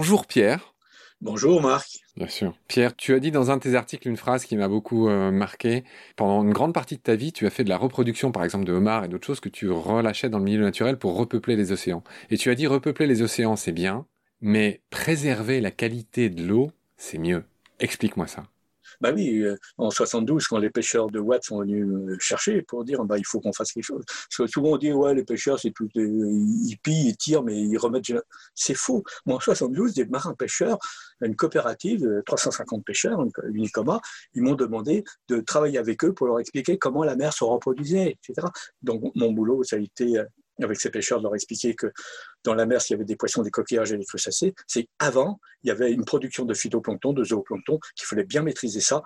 Bonjour Pierre. Bonjour Marc. Bien sûr. Pierre, tu as dit dans un de tes articles une phrase qui m'a beaucoup euh, marqué. Pendant une grande partie de ta vie, tu as fait de la reproduction, par exemple, de homards et d'autres choses que tu relâchais dans le milieu naturel pour repeupler les océans. Et tu as dit repeupler les océans, c'est bien, mais préserver la qualité de l'eau, c'est mieux. Explique-moi ça. Bah oui, euh, en 72, quand les pêcheurs de Watt sont venus me chercher pour dire bah, il faut qu'on fasse quelque chose. Souvent on dit ouais, les pêcheurs, c'est tout, ils pillent, ils tirent, mais ils remettent. C'est faux. Moi, en 72, des marins-pêcheurs, une coopérative de 350 pêcheurs, Unicoma, ils m'ont demandé de travailler avec eux pour leur expliquer comment la mer se reproduisait, etc. Donc mon boulot, ça a été euh, avec ces pêcheurs, de leur expliquer que dans la mer, s'il y avait des poissons, des coquillages et des crustacés, c'est avant, il y avait une production de phytoplancton, de zooplancton, qu'il fallait bien maîtriser ça.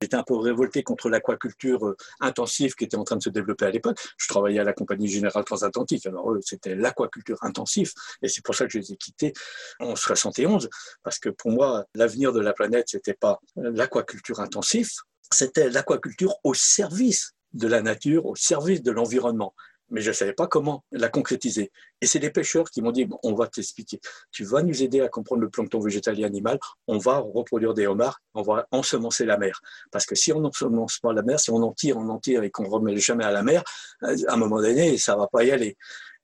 J'étais un peu révolté contre l'aquaculture euh, intensive qui était en train de se développer à l'époque. Je travaillais à la Compagnie Générale Transatlantique, alors eux, c'était l'aquaculture intensive, et c'est pour ça que je les ai quittés en 71, parce que pour moi, l'avenir de la planète, c'était pas l'aquaculture intensive, c'était l'aquaculture au service de la nature, au service de l'environnement mais je ne savais pas comment la concrétiser. Et c'est les pêcheurs qui m'ont dit, on va t'expliquer. Tu vas nous aider à comprendre le plancton végétal et animal, on va reproduire des homards, on va ensemencer la mer. Parce que si on n'ensemence pas la mer, si on en tire, on en tire et qu'on ne remet jamais à la mer, à un moment donné, ça ne va pas y aller.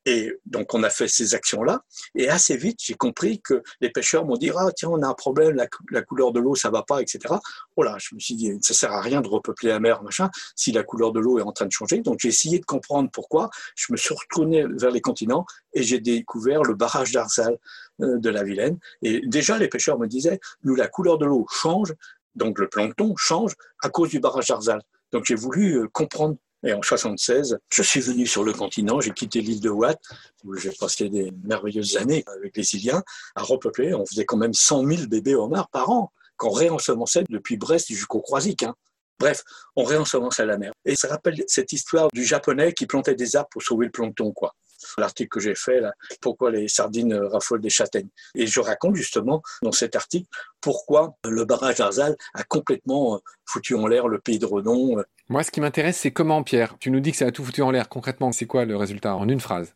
Et donc, on a fait ces actions-là. Et assez vite, j'ai compris que les pêcheurs m'ont dit Ah, tiens, on a un problème, la, couleur de l'eau, ça va pas, etc. Oh là, je me suis dit Ça sert à rien de repeupler la mer, machin, si la couleur de l'eau est en train de changer. Donc, j'ai essayé de comprendre pourquoi. Je me suis retourné vers les continents et j'ai découvert le barrage d'Arzal euh, de la Vilaine. Et déjà, les pêcheurs me disaient Nous, la couleur de l'eau change, donc le plancton change à cause du barrage d'Arzal. Donc, j'ai voulu euh, comprendre et en 76, je suis venu sur le continent, j'ai quitté l'île de Watt, où j'ai passé des merveilleuses années avec les Iliens, à repeupler. On faisait quand même 100 000 bébés homards par an, qu'on réensemençait depuis Brest jusqu'au Croisic. Hein. Bref, on réensemençait la mer. Et ça rappelle cette histoire du japonais qui plantait des arbres pour sauver le plancton, quoi l'article que j'ai fait, pourquoi les sardines raffolent des châtaignes. Et je raconte justement dans cet article pourquoi le barrage d'Arzal a complètement euh, foutu en l'air le pays de Redon. Moi, ce qui m'intéresse, c'est comment, Pierre Tu nous dis que ça a tout foutu en l'air. Concrètement, c'est quoi le résultat en une phrase?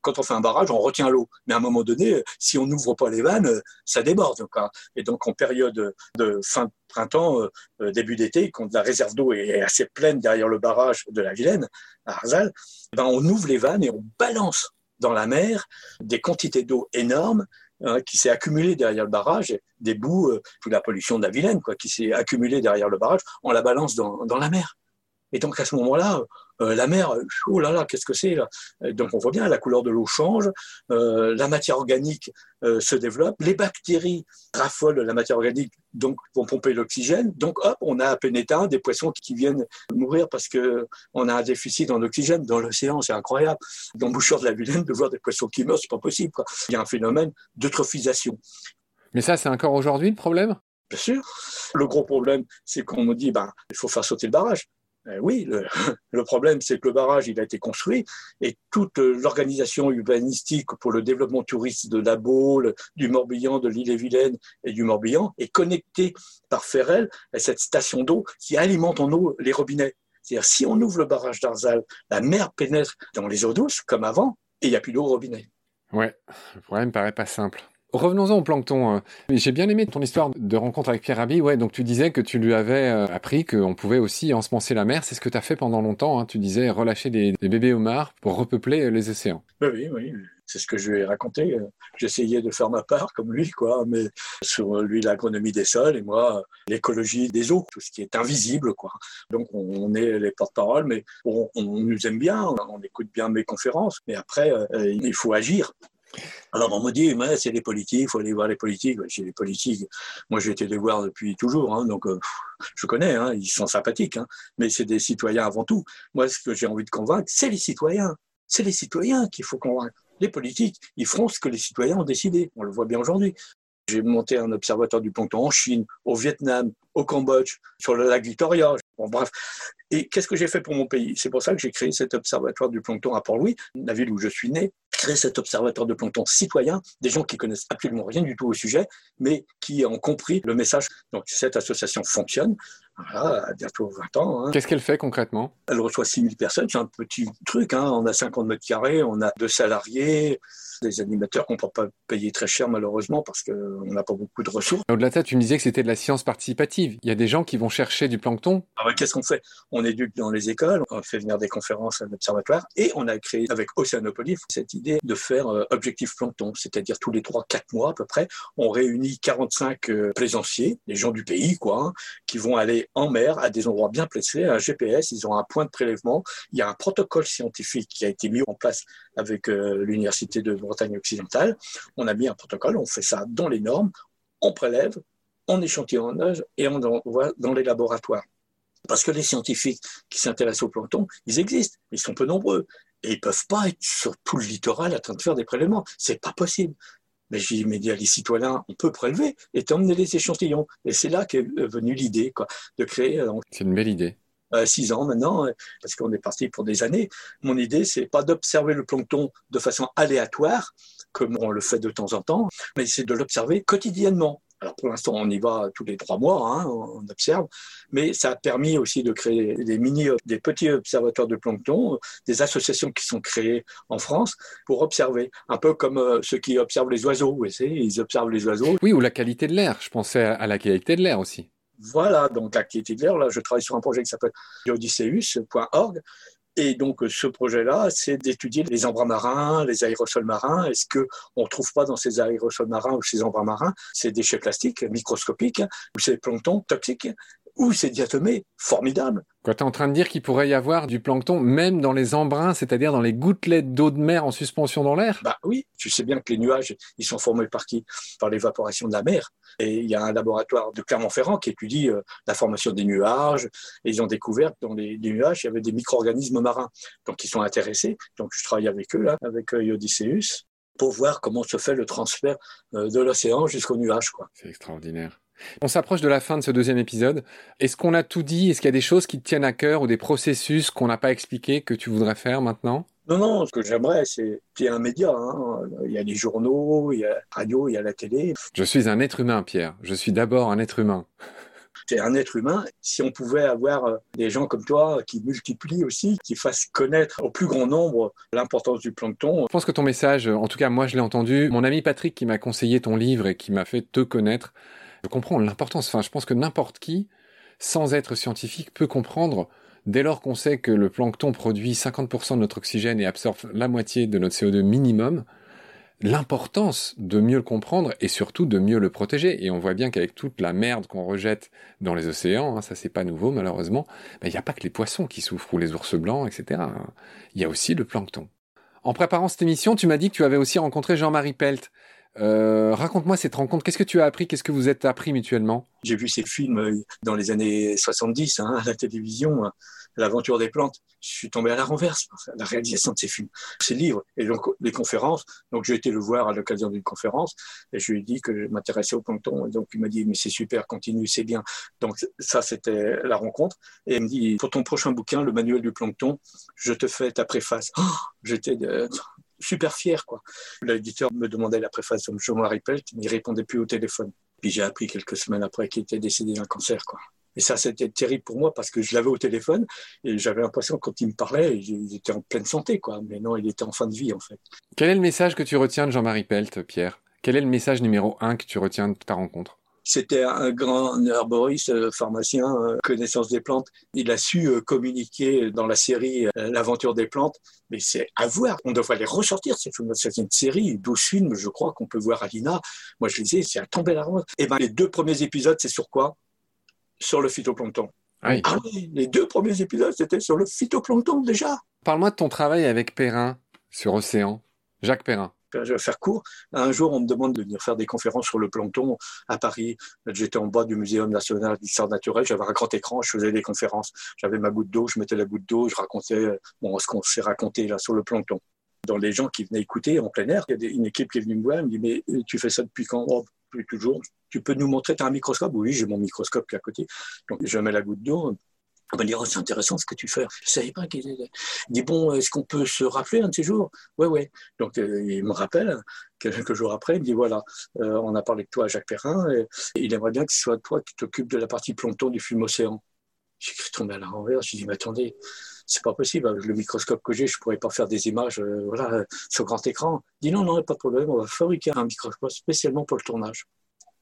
Quand on fait un barrage, on retient l'eau. Mais à un moment donné, si on n'ouvre pas les vannes, ça déborde. Et donc, en période de fin de printemps, euh, début d'été, quand la réserve d'eau est assez pleine derrière le barrage de la Vilaine, à Arzal, ben, on ouvre les vannes et on balance dans la mer des quantités d'eau énormes hein, qui s'est accumulée derrière le barrage, des bouts, euh, toute la pollution de la Vilaine, quoi, qui s'est accumulée derrière le barrage, on la balance dans, dans la mer. Et donc à ce moment-là, euh, la mer, oh là là, qu'est-ce que c'est là? Donc on voit bien, la couleur de l'eau change, euh, la matière organique euh, se développe, les bactéries raffolent la matière organique, donc vont pomper l'oxygène. Donc hop, on a à peine éteint des poissons qui viennent mourir parce que on a un déficit en oxygène dans l'océan, c'est incroyable. Dans Bouchard de la Vilaine, de voir des poissons qui meurent, c'est pas possible. Il y a un phénomène d'eutrophisation. Mais ça, c'est encore aujourd'hui le problème? Bien sûr. Le gros problème, c'est qu'on me dit, ben, il faut faire sauter le barrage. Euh, oui, le, problème, c'est que le barrage, il a été construit et toute l'organisation urbanistique pour le développement touriste de la Baule, du Morbihan, de l'île-et-Vilaine et du Morbihan est connectée par Ferrel à cette station d'eau qui alimente en eau les robinets. C'est-à-dire, si on ouvre le barrage d'Arzal, la mer pénètre dans les eaux douces, comme avant, et il n'y a plus d'eau au robinet. Ouais, le problème paraît pas simple. Revenons-en au plancton. Euh. J'ai bien aimé ton histoire de rencontre avec Pierre Rabhi. Ouais, donc tu disais que tu lui avais euh, appris qu'on pouvait aussi ensemencer la mer. C'est ce que tu as fait pendant longtemps. Hein. Tu disais relâcher des, bébés homards pour repeupler euh, les océans. Oui, oui, C'est ce que je lui ai raconté. J'essayais de faire ma part comme lui, quoi, mais sur lui l'agronomie des sols et moi l'écologie des eaux, tout ce qui est invisible, quoi. Donc on, est les porte-parole, mais on, nous aime bien, on, écoute bien mes conférences, mais après il faut agir. Alors on me dit, mais c'est les politiques, il faut aller voir les politiques. Chez les politiques, moi j'ai été les voir depuis toujours, hein, donc euh, je connais, hein, ils sont sympathiques, hein, mais c'est des citoyens avant tout. Moi, ce que j'ai envie de convaincre, c'est les citoyens. C'est les citoyens qu'il faut convaincre. Les politiques, ils feront ce que les citoyens ont décidé. On le voit bien aujourd'hui. J'ai monté un observatoire du plancton en Chine, au Vietnam, au Cambodge, sur le lac Victoria. Bref. Et qu'est-ce que j'ai fait pour mon pays? C'est pour ça que j'ai créé cet observatoire du plancton à Port-Louis, la ville où je suis né, créer cet observatoire de plancton citoyen, des gens qui connaissent absolument rien du tout au sujet, mais qui ont compris le message. Donc cette association fonctionne. Voilà, bientôt 20 ans. Hein. Qu'est-ce qu'elle fait concrètement? Elle reçoit 6000 personnes, c'est un petit truc, hein. on a 50 mètres carrés, on a deux salariés, des animateurs qu'on ne peut pas payer très cher malheureusement parce qu'on n'a pas beaucoup de ressources. Au-delà de ça, tu me disais que c'était de la science participative. Il y a des gens qui vont chercher du plancton? Ah Qu'est-ce qu'on fait? On éduque dans les écoles, on fait venir des conférences à l'observatoire et on a créé avec Océanopolis cette idée de faire euh, objectif plancton, c'est-à-dire tous les 3-4 mois à peu près, on réunit 45 euh, plaisanciers, les gens du pays quoi, hein, qui vont aller en mer à des endroits bien placés, un GPS, ils ont un point de prélèvement, il y a un protocole scientifique qui a été mis en place avec euh, l'Université de Bretagne occidentale. On a mis un protocole, on fait ça dans les normes, on prélève, on échantillonnage et on envoie dans les laboratoires. Parce que les scientifiques qui s'intéressent au plancton, ils existent, ils sont peu nombreux. Et ils peuvent pas être sur tout le littoral en train de faire des prélèvements. C'est pas possible. Mais j'ai dit, mais les citoyens, on peut prélever et t'emmener les échantillons. Et c'est là qu'est venue l'idée, quoi, de créer. Euh, c'est une belle idée. Euh, six ans maintenant, euh, parce qu'on est parti pour des années. Mon idée, c'est pas d'observer le plancton de façon aléatoire, comme on le fait de temps en temps, mais c'est de l'observer quotidiennement. Alors pour l'instant, on y va tous les trois mois, hein, on observe, mais ça a permis aussi de créer des mini, des petits observatoires de plancton, des associations qui sont créées en France pour observer, un peu comme euh, ceux qui observent les oiseaux. Vous savez, ils observent les oiseaux. Oui, ou la qualité de l'air. Je pensais à la qualité de l'air aussi. Voilà, donc la qualité de l'air. Là, je travaille sur un projet qui s'appelle odysseus.org et donc, ce projet-là, c'est d'étudier les embruns marins, les aérosols marins. Est-ce qu'on ne trouve pas dans ces aérosols marins ou ces embruns marins ces déchets plastiques microscopiques ou ces planctons toxiques ou ces diatomées formidables? Tu es en train de dire qu'il pourrait y avoir du plancton même dans les embruns, c'est-à-dire dans les gouttelettes d'eau de mer en suspension dans l'air? Bah oui, tu sais bien que les nuages, ils sont formés par qui? Par l'évaporation de la mer. Et il y a un laboratoire de Clermont-Ferrand qui étudie euh, la formation des nuages. Et ils ont découvert que dans les, nuages, il y avait des micro-organismes marins. Donc ils sont intéressés. Donc je travaille avec eux, là, avec euh, pour voir comment se fait le transfert euh, de l'océan jusqu'au nuage. C'est extraordinaire. On s'approche de la fin de ce deuxième épisode. Est-ce qu'on a tout dit? Est-ce qu'il y a des choses qui te tiennent à cœur ou des processus qu'on n'a pas expliqués que tu voudrais faire maintenant? Non, non, ce que j'aimerais, c'est qu'il y ait un média. Hein. Il y a les journaux, il y a la radio, il y a la télé. Je suis un être humain, Pierre. Je suis d'abord un être humain. C'est un être humain. Si on pouvait avoir euh, des gens comme toi qui multiplient aussi, qui fassent connaître au plus grand nombre l'importance du plancton. Je pense que ton message, en tout cas moi je l'ai entendu, mon ami Patrick qui m'a conseillé ton livre et qui m'a fait te connaître, je comprends l'importance. Enfin, je pense que n'importe qui, sans être scientifique, peut comprendre dès lors qu'on sait que le plancton produit 50% de notre oxygène et absorbe la moitié de notre CO2 minimum, l'importance de mieux le comprendre et surtout de mieux le protéger. Et on voit bien qu'avec toute la merde qu'on rejette dans les océans, hein, ça c'est pas nouveau malheureusement, ben, il n'y a pas que les poissons qui souffrent ou les ours blancs, etc. Il y a aussi le plancton. En préparant cette émission, tu m'as dit que tu avais aussi rencontré Jean-Marie Pelt. Euh, raconte-moi cette rencontre. Qu'est-ce que tu as appris? Qu'est-ce que vous êtes appris mutuellement? J'ai vu ces films euh, dans les années 70 hein, à la télévision, euh, L'aventure des plantes. Je suis tombé à la renverse la réalisation de ces films, ces livres et donc les conférences. Donc j'ai été le voir à l'occasion d'une conférence et je lui ai dit que je m'intéressais au plancton. Donc il m'a dit mais c'est super, continue, c'est bien. Donc ça c'était la rencontre. Et il me dit pour ton prochain bouquin, le manuel du plancton, je te fais ta préface. Oh, J'étais super fier. Quoi. L'éditeur me demandait la préface de Jean-Marie Pelt, mais il répondait plus au téléphone. Puis j'ai appris quelques semaines après qu'il était décédé d'un cancer. Quoi. Et ça, c'était terrible pour moi parce que je l'avais au téléphone et j'avais l'impression que quand il me parlait, il était en pleine santé. Quoi. Mais non, il était en fin de vie, en fait. Quel est le message que tu retiens de Jean-Marie Pelt, Pierre? Quel est le message numéro un que tu retiens de ta rencontre? C'était un grand herboriste, euh, pharmacien, euh, connaissance des plantes. Il a su euh, communiquer dans la série L'aventure des plantes, mais c'est à voir. On devrait les ressortir, ces films. C'est une série, 12 films, je crois, qu'on peut voir à l'INA. Moi, je disais, c'est à tomber la rose. Et eh ben, les deux premiers épisodes, c'est sur quoi? Sur le phytoplancton. Ah, ah oui, les deux premiers épisodes, c'était sur le phytoplancton déjà. Parle-moi de ton travail avec Perrin sur Océan. Jacques Perrin je vais faire court. Un jour, on me demande de venir faire des conférences sur le plancton à Paris. J'étais en bas du Muséum national d'histoire naturelle. J'avais un grand écran, je faisais des conférences. J'avais ma goutte d'eau, je mettais la goutte d'eau, je racontais ce qu'on s'est raconté là sur le plancton. Dans les gens qui venaient écouter en plein air, il y a une équipe qui est venue me voir, elle me dit Mais tu fais ça depuis quand? Oh, Depuis toujours. Tu peux nous montrer, tu as un microscope? Oui, j'ai mon microscope qui est à côté. Donc je mets la goutte d'eau, on va dire, oh, c'est intéressant ce que tu fais. Je savais pas qu'il Il dit, bon, est-ce qu'on peut se rappeler un de ces jours? Ouais, ouais. Donc, euh, il me rappelle, quelques jours après, il me dit, voilà, euh, on a parlé de toi Jacques Perrin, et, il aimerait bien que ce soit toi qui t'occupes de la partie plancton du film océan. J'ai tombé à la renverse, j'ai dit, mais attendez, c'est pas possible. Avec le microscope que j'ai, je pourrais pas faire des images, euh, voilà, sur grand écran. Il dit non, non, pas de problème, on va fabriquer un microscope spécialement pour le tournage.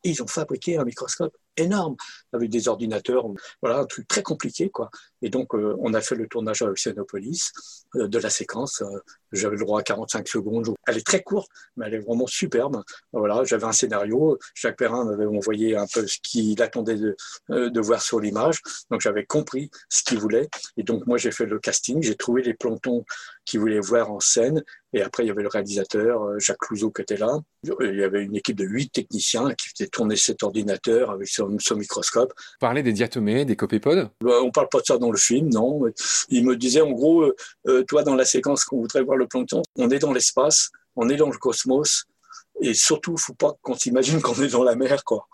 Et ils ont fabriqué un microscope énorme avec des ordinateurs, voilà, un truc très compliqué, quoi. Et donc, euh, on a fait le tournage à Oceanopolis euh, de la séquence. Euh, j'avais le droit à 45 secondes. Elle est très courte, mais elle est vraiment superbe. Voilà, j'avais un scénario. Jacques Perrin m'avait envoyé un peu ce qu'il attendait de, de voir sur l'image. Donc, j'avais compris ce qu'il voulait. Et donc, moi, j'ai fait le casting. J'ai trouvé les plantons qu'il voulait voir en scène. Et après, il y avait le réalisateur, Jacques Clouseau, qui était là. Il y avait une équipe de huit techniciens qui faisaient tourner cet ordinateur avec son, microscope. Parler des diatomées, des copépodes? Bah, On parle pas de ça dans le film, non. Il me disait en gros, euh, euh, toi dans la séquence qu'on voudrait voir le plancton, on est dans l'espace, on est dans le cosmos, et surtout, faut pas qu'on s'imagine qu'on est dans la mer, quoi.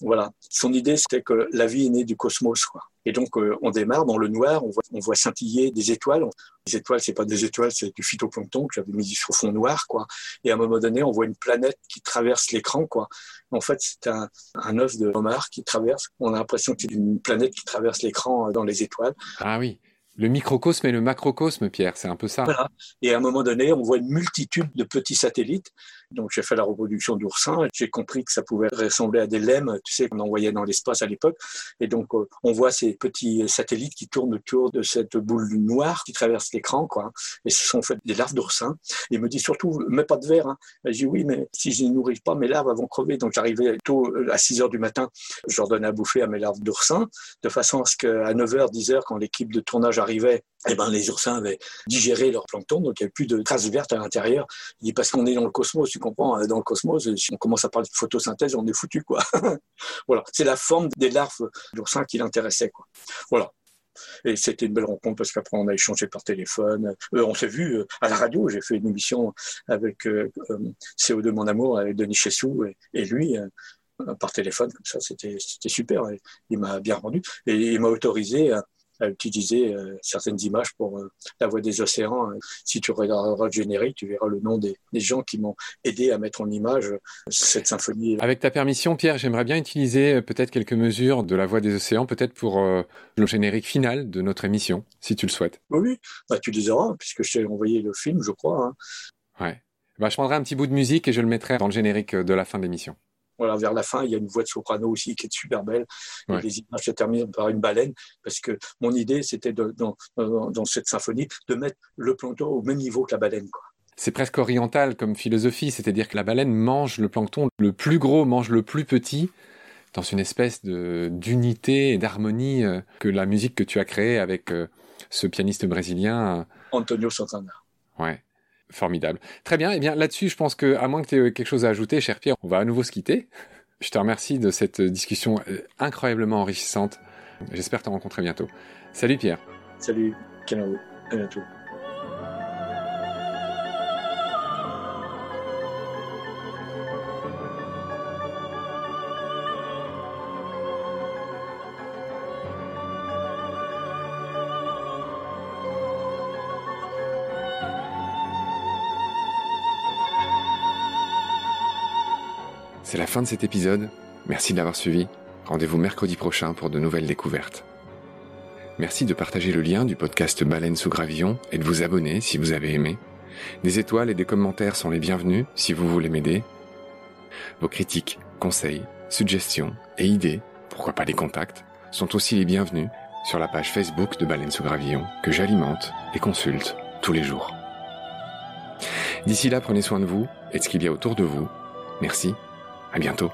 Voilà. Son idée, c'était que la vie est née du cosmos, quoi. Et donc, euh, on démarre dans le noir, on voit, on voit scintiller des étoiles. Les étoiles, c'est pas des étoiles, c'est du phytoplancton que j'avais mis sur fond noir, quoi. Et à un moment donné, on voit une planète qui traverse l'écran, quoi. En fait, c'est un, un œuf de homard qui traverse. On a l'impression que c'est une planète qui traverse l'écran euh, dans les étoiles. Ah oui. Le microcosme et le macrocosme, Pierre, c'est un peu ça. Voilà. Et à un moment donné, on voit une multitude de petits satellites. Donc j'ai fait la reproduction d'oursins. J'ai compris que ça pouvait ressembler à des lemmes, tu sais, qu'on envoyait dans l'espace à l'époque. Et donc euh, on voit ces petits satellites qui tournent autour de cette boule noire qui traverse l'écran, quoi. Et ce sont fait des larves d'oursins. Il me dit surtout, mets pas de verre. Hein. Je dis oui, mais si je ne nourris pas, mes larves vont crever. Donc j'arrivais tôt euh, à 6 heures du matin, je leur donnais à bouffer à mes larves d'oursins, de façon à ce qu'à 9 h 10 h quand l'équipe de tournage arrivait, eh ben, les oursins avaient digéré leur plancton, donc il n'y avait plus de traces vertes à l'intérieur. Il dit parce qu'on est dans le cosmos, tu comprends, euh, dans le cosmos, si on commence à parler de photosynthèse, on est foutu, quoi. voilà, c'est la forme des larves d'oursins qui l'intéressait, quoi. Voilà. Et c'était une belle rencontre parce qu'après on a échangé par téléphone. Euh, on s'est vu euh, à la radio. J'ai fait une émission avec CO2 Mon Amour avec Denis Chessou et, et lui par téléphone comme ça. C'était super. il m'a bien rendu et il m'a autorisé à, à utiliser euh, certaines images pour euh, la voix des océans. Si tu regarderas le générique, tu verras le nom des, des gens qui m'ont aidé à mettre en image cette symphonie. Avec ta permission, Pierre, j'aimerais bien utiliser euh, peut-être quelques mesures de la voix des océans, peut-être pour le générique final de notre émission, si tu le souhaites. Oui, bah, tu les auras, puisque je t'ai envoyé le film, je crois. Hein. Ouais. Bah, je prendrai un petit bout de musique et je le mettrai dans le générique de la fin de l'émission. Voilà, vers la fin, il y a une voix de soprano aussi qui est super belle. Et les images se terminent par une baleine, parce que mon idée, c'était dans, dans, cette symphonie de mettre le plancton au même niveau que la baleine. Quoi. C'est presque oriental comme philosophie, c'est-à-dire que la baleine mange le plancton, le plus gros mange le plus petit, dans une espèce de d'unité et d'harmonie euh, que la musique que tu as créée avec euh, ce pianiste brésilien. Euh, Antonio Santana. Ouais. Formidable. Très bien. Et eh bien là-dessus, je pense que, à moins que tu aies quelque chose à ajouter, cher Pierre, on va à nouveau se quitter. Je te remercie de cette discussion euh, incroyablement enrichissante. J'espère te rencontrer bientôt. Salut Pierre. Salut. À bientôt. Fin de cet épisode. Merci de l'avoir suivi. Rendez-vous mercredi prochain pour de nouvelles découvertes. Merci de partager le lien du podcast Baleine sous gravillon et de vous abonner si vous avez aimé. Des étoiles et des commentaires sont les bienvenus si vous voulez m'aider. Vos critiques, conseils, suggestions et idées, pourquoi pas des contacts, sont aussi les bienvenus sur la page Facebook de Baleine sous gravillon que j'alimente et consulte tous les jours. D'ici là, prenez soin de vous et de ce qu'il y a autour de vous. Merci à bientôt.